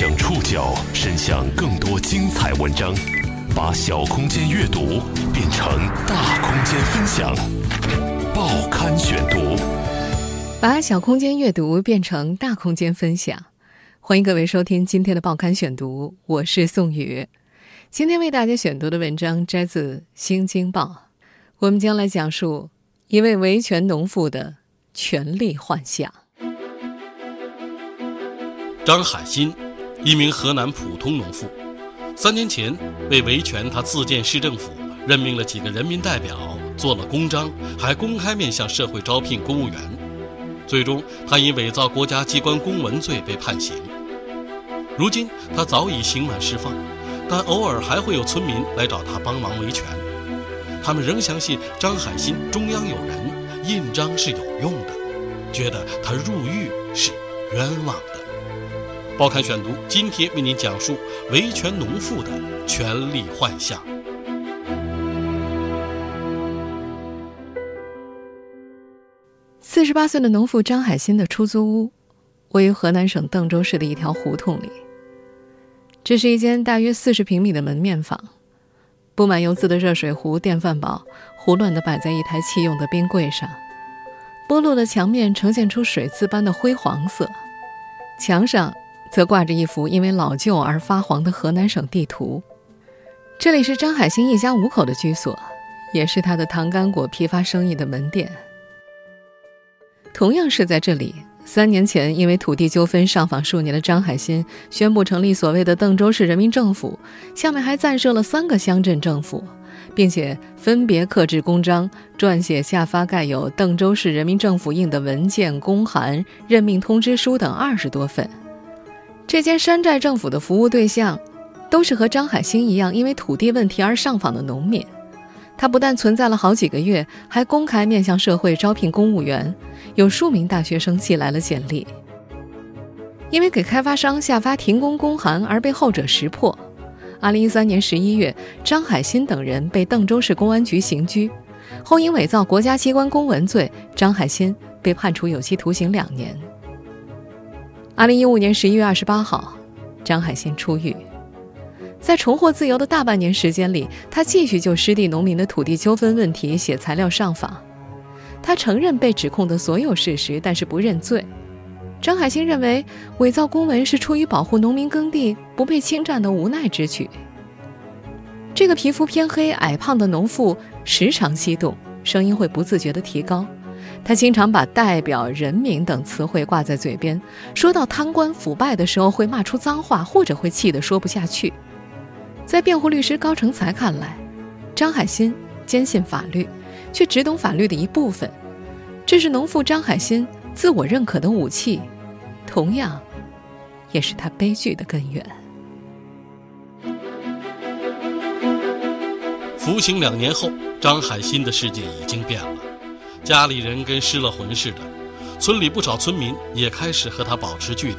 将触角伸向更多精彩文章，把小空间阅读变成大空间分享。报刊选读，把小空间阅读变成大空间分享。欢迎各位收听今天的报刊选读，我是宋宇。今天为大家选读的文章摘自《新京报》，我们将来讲述一位维权农妇的权力幻想。张海新，一名河南普通农妇，三年前为维权，他自建市政府，任命了几个人民代表，做了公章，还公开面向社会招聘公务员。最终，他因伪造国家机关公文罪被判刑。如今，他早已刑满释放，但偶尔还会有村民来找他帮忙维权。他们仍相信张海新中央有人，印章是有用的，觉得他入狱是冤枉的。报刊选读，今天为您讲述维权农妇的权力幻象。四十八岁的农妇张海新的出租屋，位于河南省邓州市的一条胡同里。这是一间大约四十平米的门面房，布满油渍的热水壶、电饭煲胡乱的摆在一台弃用的冰柜上，剥落的墙面呈现出水渍般的灰黄色，墙上。则挂着一幅因为老旧而发黄的河南省地图。这里是张海兴一家五口的居所，也是他的糖干果批发生意的门店。同样是在这里，三年前因为土地纠纷上访数年的张海新宣布成立所谓的邓州市人民政府，下面还暂设了三个乡镇政府，并且分别刻制公章，撰写下发盖有邓州市人民政府印的文件、公函、任命通知书等二十多份。这间山寨政府的服务对象，都是和张海兴一样因为土地问题而上访的农民。他不但存在了好几个月，还公开面向社会招聘公务员，有数名大学生寄来了简历。因为给开发商下发停工公函而被后者识破。二零一三年十一月，张海新等人被邓州市公安局刑拘，后因伪造国家机关公文罪，张海新被判处有期徒刑两年。二零一五年十一月二十八号，张海鑫出狱。在重获自由的大半年时间里，他继续就失地农民的土地纠纷问题写材料上访。他承认被指控的所有事实，但是不认罪。张海新认为，伪造公文是出于保护农民耕地不被侵占的无奈之举。这个皮肤偏黑、矮胖的农妇时常激动，声音会不自觉地提高。他经常把“代表”“人民”等词汇挂在嘴边，说到贪官腐败的时候会骂出脏话，或者会气得说不下去。在辩护律师高成才看来，张海新坚信法律，却只懂法律的一部分，这是农妇张海新自我认可的武器，同样，也是他悲剧的根源。服刑两年后，张海新的世界已经变了。家里人跟失了魂似的，村里不少村民也开始和他保持距离，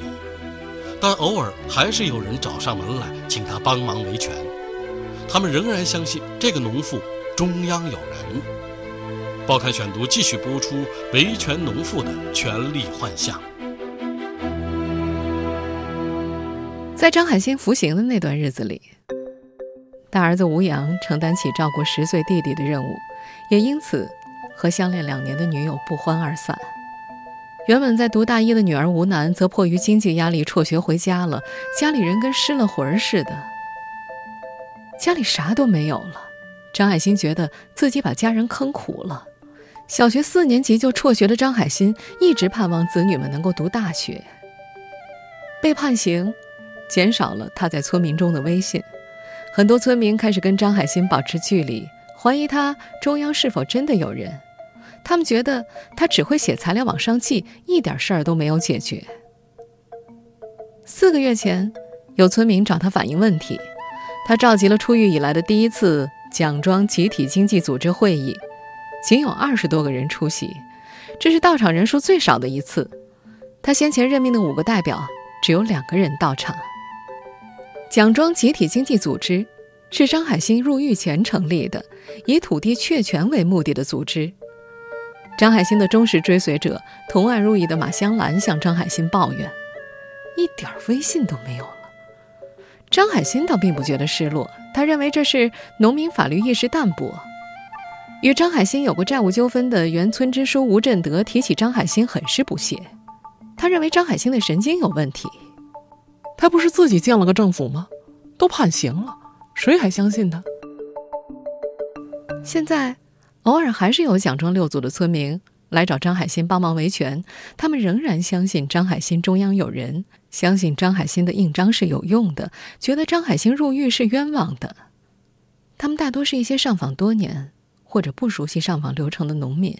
但偶尔还是有人找上门来请他帮忙维权。他们仍然相信这个农妇中央有人。报刊选读继续播出维权农妇的权力幻象。在张海新服刑的那段日子里，大儿子吴阳承担起照顾十岁弟弟的任务，也因此。和相恋两年的女友不欢而散，原本在读大一的女儿吴楠则迫于经济压力辍学回家了。家里人跟失了魂似的，家里啥都没有了。张海新觉得自己把家人坑苦了。小学四年级就辍学的张海新一直盼望子女们能够读大学。被判刑，减少了他在村民中的威信，很多村民开始跟张海新保持距离，怀疑他中央是否真的有人。他们觉得他只会写材料往上寄，一点事儿都没有解决。四个月前，有村民找他反映问题，他召集了出狱以来的第一次蒋庄集体经济组织会议，仅有二十多个人出席，这是到场人数最少的一次。他先前任命的五个代表，只有两个人到场。蒋庄集体经济组织是张海新入狱前成立的，以土地确权为目的的组织。张海星的忠实追随者、同案入狱的马香兰向张海星抱怨：“一点威信都没有了，张海星倒并不觉得失落，他认为这是农民法律意识淡薄。与张海星有过债务纠纷的原村支书吴振德提起张海星，很是不屑。他认为张海星的神经有问题。他不是自己建了个政府吗？都判刑了，谁还相信他？现在，偶尔还是有蒋庄六组的村民来找张海新帮忙维权。他们仍然相信张海新中央有人，相信张海新的印章是有用的，觉得张海新入狱是冤枉的。他们大多是一些上访多年或者不熟悉上访流程的农民。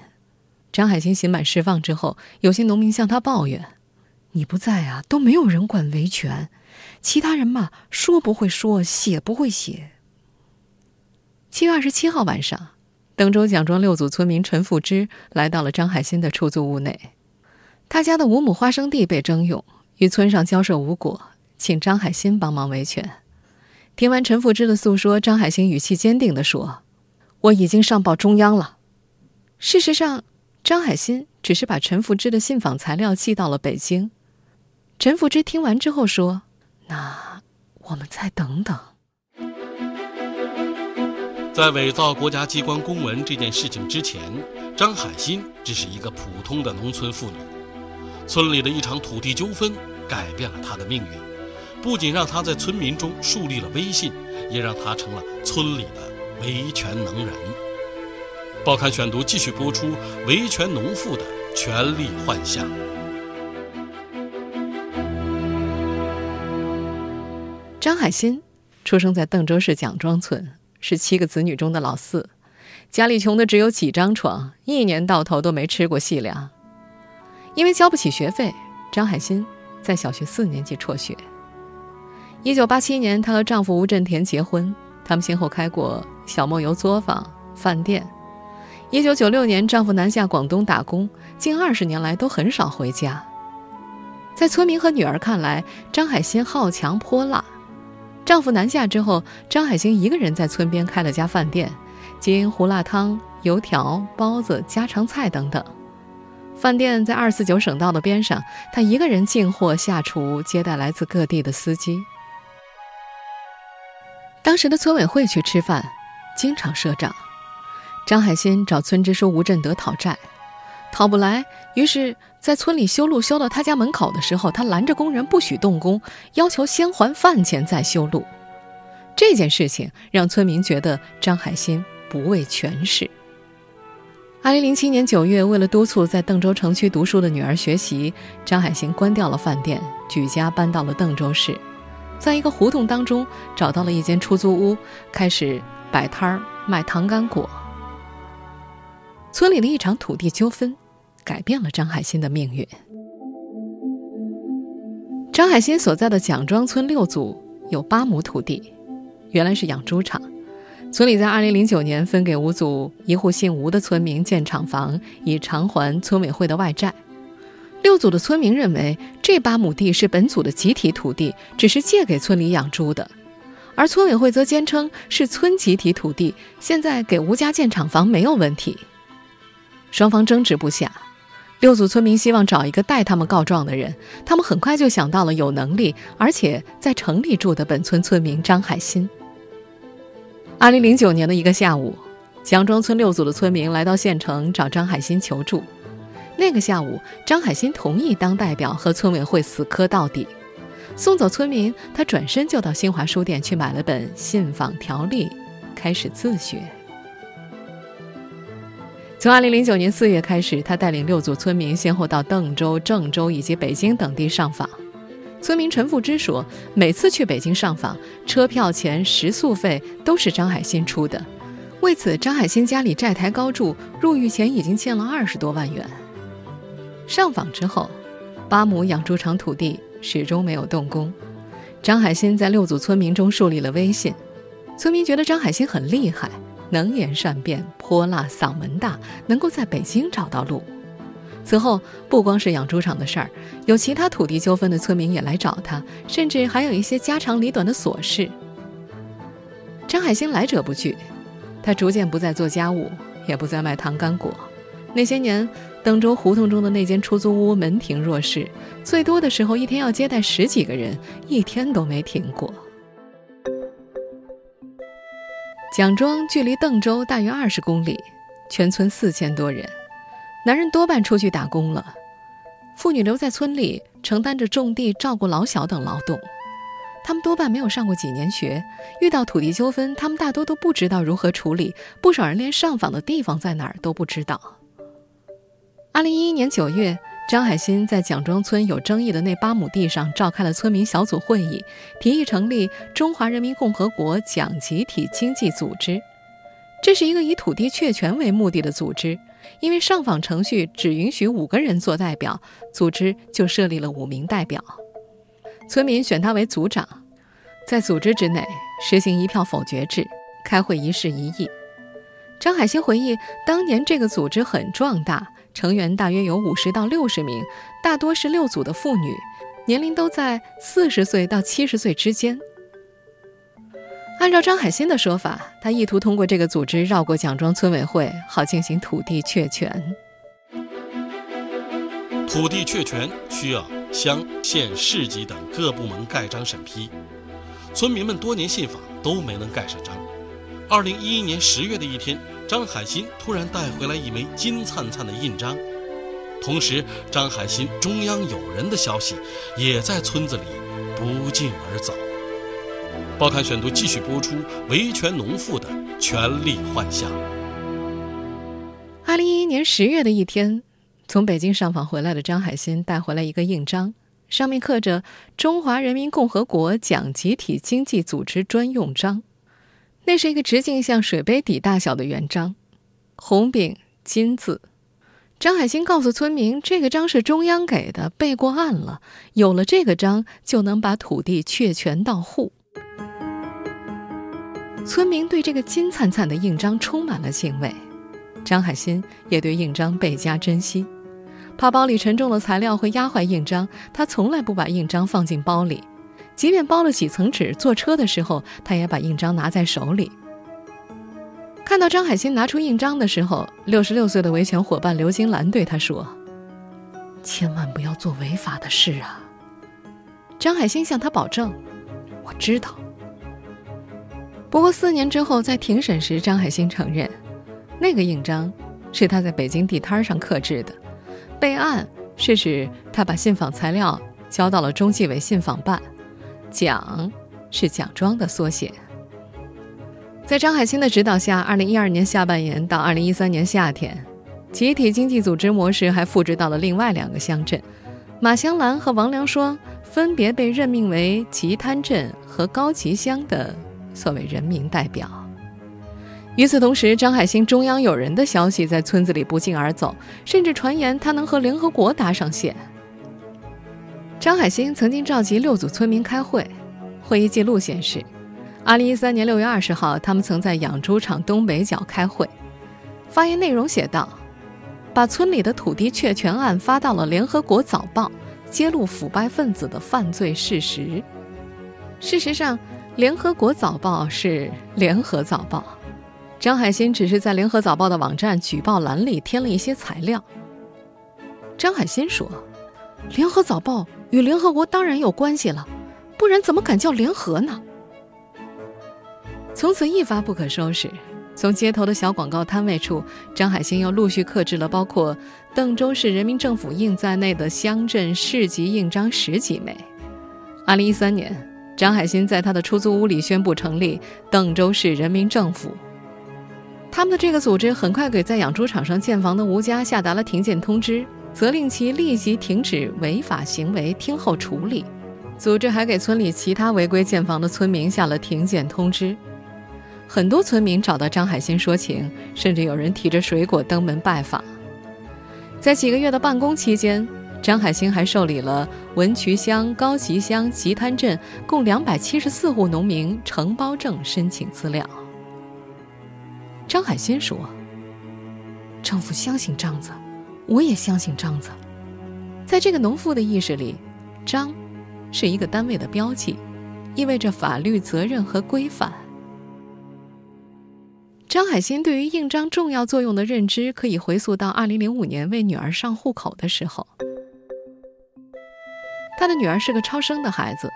张海新刑满释放之后，有些农民向他抱怨：“你不在啊，都没有人管维权，其他人嘛，说不会说，写不会写。”七月二十七号晚上，登州蒋庄六组村民陈富之来到了张海新的出租屋内。他家的五亩花生地被征用，与村上交涉无果，请张海新帮忙维权。听完陈富之的诉说，张海新语气坚定地说：“我已经上报中央了。”事实上，张海新只是把陈富之的信访材料寄到了北京。陈富之听完之后说：“那我们再等等。”在伪造国家机关公文这件事情之前，张海新只是一个普通的农村妇女。村里的一场土地纠纷改变了她的命运，不仅让她在村民中树立了威信，也让她成了村里的维权能人。报刊选读继续播出维权农妇的权力幻象。张海新出生在邓州市蒋庄村。是七个子女中的老四，家里穷的只有几张床，一年到头都没吃过细粮。因为交不起学费，张海新在小学四年级辍学。一九八七年，她和丈夫吴振田结婚，他们先后开过小莫油作坊、饭店。一九九六年，丈夫南下广东打工，近二十年来都很少回家。在村民和女儿看来，张海新好强泼辣。丈夫南下之后，张海星一个人在村边开了家饭店，经营胡辣汤、油条、包子、家常菜等等。饭店在二四九省道的边上，他一个人进货、下厨、接待来自各地的司机。当时的村委会去吃饭，经常赊账。张海新找村支书吴振德讨债，讨不来，于是。在村里修路修到他家门口的时候，他拦着工人不许动工，要求先还饭钱再修路。这件事情让村民觉得张海新不畏权势。二零零七年九月，为了督促在邓州城区读书的女儿学习，张海新关掉了饭店，举家搬到了邓州市，在一个胡同当中找到了一间出租屋，开始摆摊儿卖糖干果。村里的一场土地纠纷。改变了张海新的命运。张海新所在的蒋庄村六组有八亩土地，原来是养猪场。村里在2009年分给五组一户姓吴的村民建厂房，以偿还村委会的外债。六组的村民认为，这八亩地是本组的集体土地，只是借给村里养猪的；而村委会则坚称是村集体土地，现在给吴家建厂房没有问题。双方争执不下。六组村民希望找一个代他们告状的人，他们很快就想到了有能力而且在城里住的本村村民张海新。二零零九年的一个下午，蒋庄村六组的村民来到县城找张海新求助。那个下午，张海新同意当代表和村委会死磕到底。送走村民，他转身就到新华书店去买了本《信访条例》，开始自学。从2009年4月开始，他带领六组村民先后到邓州、郑州以及北京等地上访。村民陈富之说，每次去北京上访，车票钱、食宿费都是张海新出的。为此，张海新家里债台高筑，入狱前已经欠了二十多万元。上访之后，八亩养猪场土地始终没有动工。张海新在六组村民中树立了威信，村民觉得张海新很厉害。能言善辩、泼辣、嗓门大，能够在北京找到路。此后，不光是养猪场的事儿，有其他土地纠纷的村民也来找他，甚至还有一些家长里短的琐事。张海星来者不拒，他逐渐不再做家务，也不再卖糖干果。那些年，登州胡同中的那间出租屋门庭若市，最多的时候一天要接待十几个人，一天都没停过。蒋庄距离邓州大约二十公里，全村四千多人，男人多半出去打工了，妇女留在村里承担着种地、照顾老小等劳动。他们多半没有上过几年学，遇到土地纠纷，他们大多都不知道如何处理，不少人连上访的地方在哪儿都不知道。二零一一年九月，张海新在蒋庄村有争议的那八亩地上召开了村民小组会议，提议成立中华人民共和国蒋集体经济组织。这是一个以土地确权为目的的组织，因为上访程序只允许五个人做代表，组织就设立了五名代表。村民选他为组长，在组织之内实行一票否决制，开会一事一议。张海新回忆，当年这个组织很壮大，成员大约有五十到六十名，大多是六组的妇女，年龄都在四十岁到七十岁之间。按照张海新的说法，他意图通过这个组织绕过蒋庄村委会，好进行土地确权。土地确权需要。乡、县、市级等各部门盖章审批，村民们多年信访都没能盖上章。二零一一年十月的一天，张海新突然带回来一枚金灿灿的印章，同时张海新中央有人的消息也在村子里不胫而走。报刊选读继续播出维权农妇的权力幻象。二零一一年十月的一天。从北京上访回来的张海新带回来一个印章，上面刻着“中华人民共和国讲集体经济组织专用章”。那是一个直径像水杯底大小的圆章，红柄金字。张海新告诉村民，这个章是中央给的，备过案了，有了这个章就能把土地确权到户。村民对这个金灿灿的印章充满了敬畏，张海新也对印章倍加珍惜。怕包里沉重的材料会压坏印章，他从来不把印章放进包里。即便包了几层纸，坐车的时候，他也把印章拿在手里。看到张海新拿出印章的时候，六十六岁的维权伙伴刘金兰对他说：“千万不要做违法的事啊！”张海新向他保证：“我知道。”不过四年之后，在庭审时，张海新承认，那个印章是他在北京地摊上刻制的。备案是指他把信访材料交到了中纪委信访办，蒋是蒋庄的缩写。在张海新的指导下，二零一二年下半年到二零一三年夏天，集体经济组织模式还复制到了另外两个乡镇，马香兰和王良双分别被任命为吉滩镇和高吉乡的所谓人民代表。与此同时，张海兴中央有人的消息在村子里不胫而走，甚至传言他能和联合国搭上线。张海兴曾经召集六组村民开会，会议记录显示，2013年6月20号，他们曾在养猪场东北角开会。发言内容写道：“把村里的土地确权案发到了联合国早报，揭露腐败分子的犯罪事实。”事实上，联合国早报是联合早报。张海新只是在《联合早报》的网站举报栏里添了一些材料。张海新说：“《联合早报》与联合国当然有关系了，不然怎么敢叫联合呢？”从此一发不可收拾。从街头的小广告摊位处，张海新又陆续刻制了包括邓州市人民政府印在内的乡镇市级印章十几枚。二零一三年，张海新在他的出租屋里宣布成立邓州市人民政府。他们的这个组织很快给在养猪场上建房的吴家下达了停建通知，责令其立即停止违法行为，听候处理。组织还给村里其他违规建房的村民下了停建通知。很多村民找到张海新说情，甚至有人提着水果登门拜访。在几个月的办公期间，张海新还受理了文渠乡、高集乡、吉滩镇共两百七十四户农民承包证申请资料。张海新说：“政府相信章子，我也相信章子。在这个农妇的意识里，章是一个单位的标记，意味着法律责任和规范。”张海新对于印章重要作用的认知，可以回溯到二零零五年为女儿上户口的时候。他的女儿是个超生的孩子，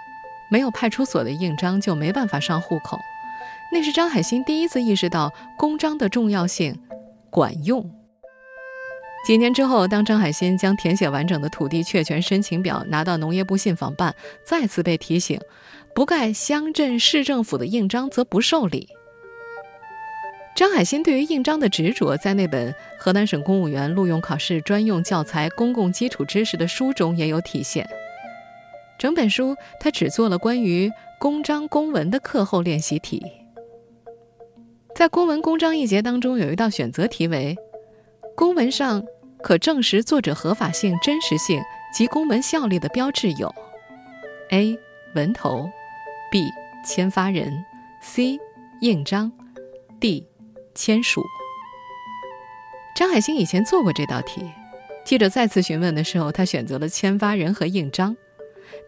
没有派出所的印章就没办法上户口。那是张海欣第一次意识到公章的重要性，管用。几年之后，当张海欣将填写完整的土地确权申请表拿到农业部信访办，再次被提醒，不盖乡镇市政府的印章则不受理。张海欣对于印章的执着，在那本河南省公务员录用考试专用教材《公共基础知识》的书中也有体现。整本书他只做了关于公章公文的课后练习题。在公文公章一节当中，有一道选择题为：公文上可证实作者合法性、真实性及公文效力的标志有：A. 文头，B. 签发人，C. 印章，D. 签署。张海星以前做过这道题，记者再次询问的时候，他选择了签发人和印章。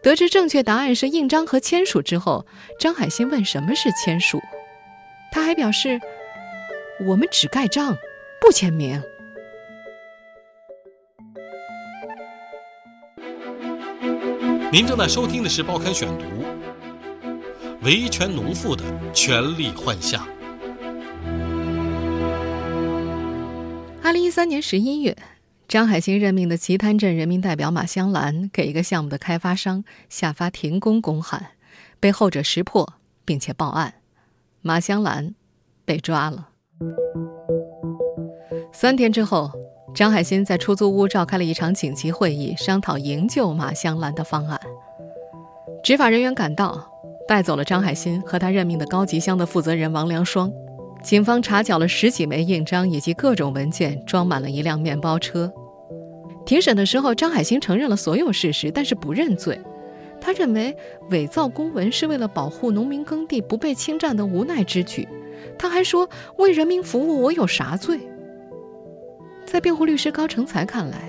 得知正确答案是印章和签署之后，张海星问什么是签署，他还表示：“我们只盖章，不签名。”您正在收听的是《报刊选读》，维权农妇的权力幻象。二零一三年十一月，张海兴任命的棋滩镇人民代表马香兰给一个项目的开发商下发停工公函，被后者识破，并且报案，马香兰被抓了。三天之后，张海兴在出租屋召开了一场紧急会议，商讨营救马香兰的方案。执法人员赶到，带走了张海兴和他任命的高级乡的负责人王良双。警方查缴了十几枚印章以及各种文件，装满了一辆面包车。庭审的时候，张海兴承认了所有事实，但是不认罪。他认为伪造公文是为了保护农民耕地不被侵占的无奈之举。他还说：“为人民服务，我有啥罪？”在辩护律师高成才看来，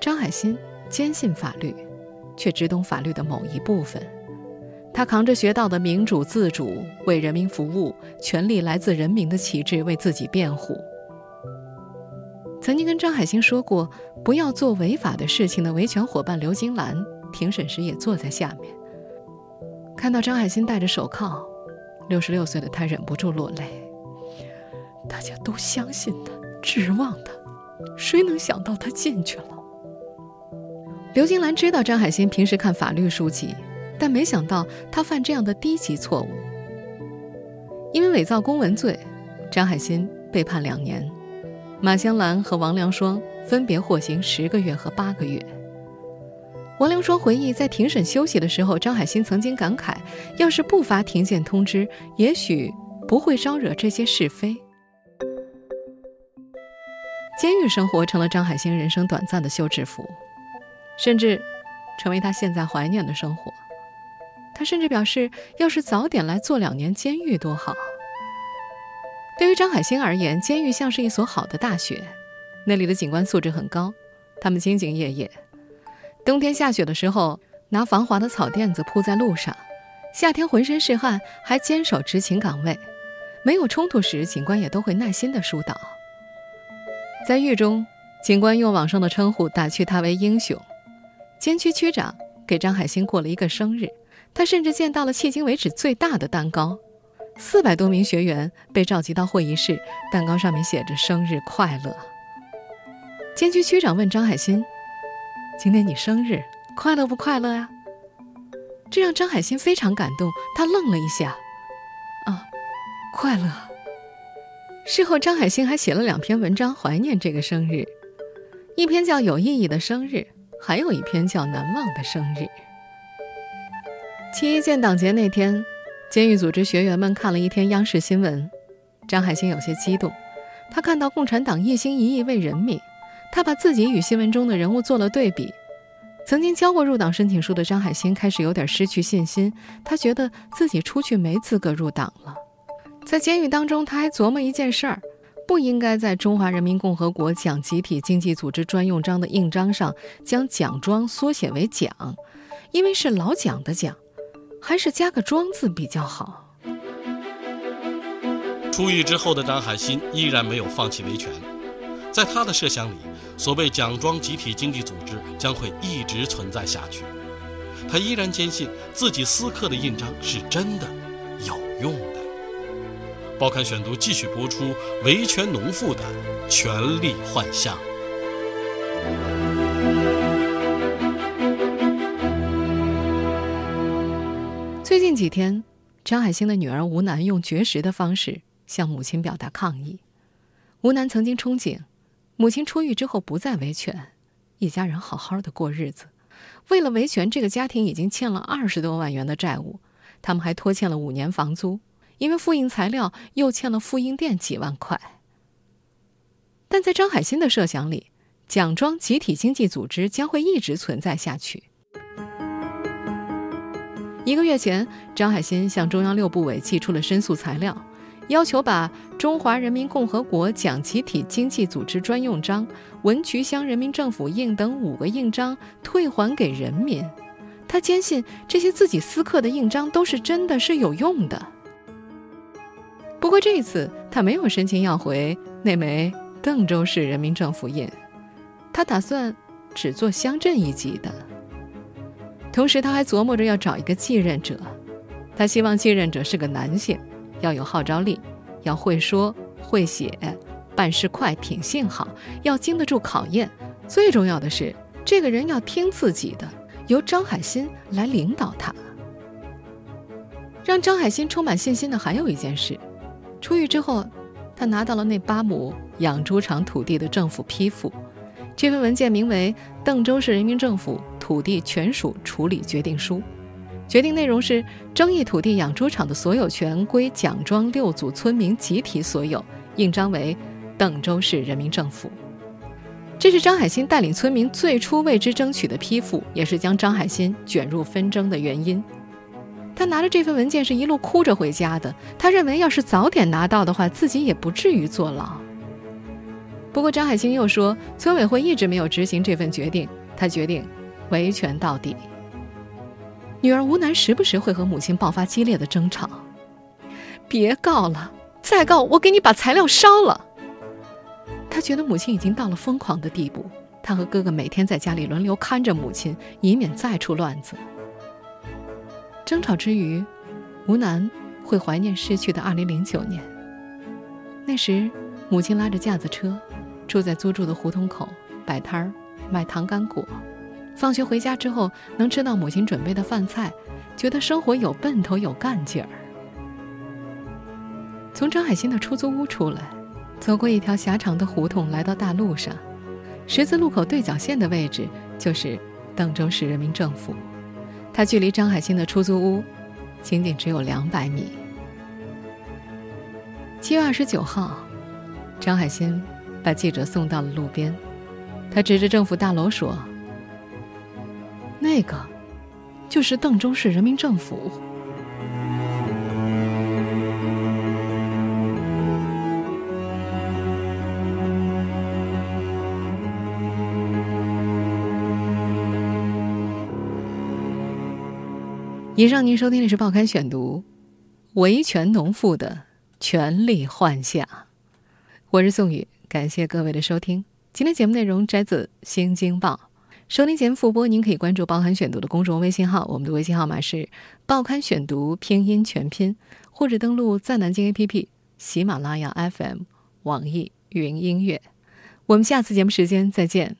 张海兴坚信法律，却只懂法律的某一部分。他扛着学到的民主自主、为人民服务、权力来自人民的旗帜，为自己辩护。曾经跟张海兴说过不要做违法的事情的维权伙伴刘金兰，庭审时也坐在下面。看到张海兴戴着手铐，六十六岁的他忍不住落泪。大家都相信他，指望他，谁能想到他进去了？刘金兰知道张海鑫平时看法律书籍。但没想到他犯这样的低级错误。因为伪造公文罪，张海鑫被判两年，马香兰和王良双分别获刑十个月和八个月。王良双回忆，在庭审休息的时候，张海鑫曾经感慨：要是不发庭检通知，也许不会招惹这些是非。监狱生活成了张海星人生短暂的休止符，甚至成为他现在怀念的生活。他甚至表示，要是早点来坐两年监狱多好。对于张海星而言，监狱像是一所好的大学，那里的警官素质很高，他们兢兢业业。冬天下雪的时候，拿防滑的草垫子铺在路上；夏天浑身是汗，还坚守执勤岗位。没有冲突时，警官也都会耐心地疏导。在狱中，警官用网上的称呼打趣他为英雄。监区区长给张海星过了一个生日。他甚至见到了迄今为止最大的蛋糕，四百多名学员被召集到会议室，蛋糕上面写着“生日快乐”。监区区长问张海鑫：“今天你生日，快乐不快乐呀？”这让张海星非常感动，他愣了一下：“啊，快乐。”事后，张海星还写了两篇文章怀念这个生日，一篇叫《有意义的生日》，还有一篇叫《难忘的生日》。七一建党节那天，监狱组织学员们看了一天央视新闻。张海星有些激动，他看到共产党一心一意为人民，他把自己与新闻中的人物做了对比。曾经交过入党申请书的张海星开始有点失去信心，他觉得自己出去没资格入党了。在监狱当中，他还琢磨一件事儿：不应该在中华人民共和国讲集体经济组织专用章的印章上将“奖庄”缩写为“奖”，因为是老蒋的蒋。还是加个“庄”字比较好。出狱之后的张海鑫依然没有放弃维权，在他的设想里，所谓蒋庄集体经济组织将会一直存在下去。他依然坚信自己私刻的印章是真的有用的。报刊选读继续播出维权农妇的权力幻象。最近几天，张海星的女儿吴楠用绝食的方式向母亲表达抗议。吴楠曾经憧憬，母亲出狱之后不再维权，一家人好好的过日子。为了维权，这个家庭已经欠了二十多万元的债务，他们还拖欠了五年房租。因为复印材料又欠了复印店几万块，但在张海新的设想里，奖庄集体经济组织将会一直存在下去。一个月前，张海新向中央六部委寄出了申诉材料，要求把“中华人民共和国蒋集体经济组织专用章”、“文渠乡人民政府印”等五个印章退还给人民。他坚信这些自己私刻的印章都是真的，是有用的。不过这一次，他没有申请要回那枚邓州市人民政府印，他打算只做乡镇一级的。同时，他还琢磨着要找一个继任者，他希望继任者是个男性，要有号召力，要会说会写，办事快，品性好，要经得住考验。最重要的是，这个人要听自己的，由张海新来领导他。让张海新充满信心的还有一件事。出狱之后，他拿到了那八亩养猪场土地的政府批复。这份文件名为《邓州市人民政府土地权属处理决定书》，决定内容是：争议土地养猪场的所有权归蒋庄六组村民集体所有，印章为邓州市人民政府。这是张海新带领村民最初为之争取的批复，也是将张海新卷入纷争的原因。他拿着这份文件是一路哭着回家的。他认为，要是早点拿到的话，自己也不至于坐牢。不过，张海清又说，村委会一直没有执行这份决定。他决定维权到底。女儿吴楠时不时会和母亲爆发激烈的争吵：“别告了，再告我给你把材料烧了。”他觉得母亲已经到了疯狂的地步。他和哥哥每天在家里轮流看着母亲，以免再出乱子。争吵之余，吴楠会怀念逝去的2009年。那时，母亲拉着架子车，住在租住的胡同口，摆摊儿卖糖干果。放学回家之后，能吃到母亲准备的饭菜，觉得生活有奔头、有干劲儿。从张海新的出租屋出来，走过一条狭长的胡同，来到大路上，十字路口对角线的位置就是邓州市人民政府。他距离张海新的出租屋，仅仅只有两百米。七月二十九号，张海新把记者送到了路边，他指着政府大楼说：“那个，就是邓州市人民政府。”以上您收听的是《报刊选读》，维权农妇的权力幻想。我是宋宇，感谢各位的收听。今天节目内容摘自《新京报》，收听节目复播，您可以关注《报刊选读》的公众微信号，我们的微信号码是《报刊选读》拼音全拼，或者登录在南京 APP、喜马拉雅 FM、网易云音乐。我们下次节目时间再见。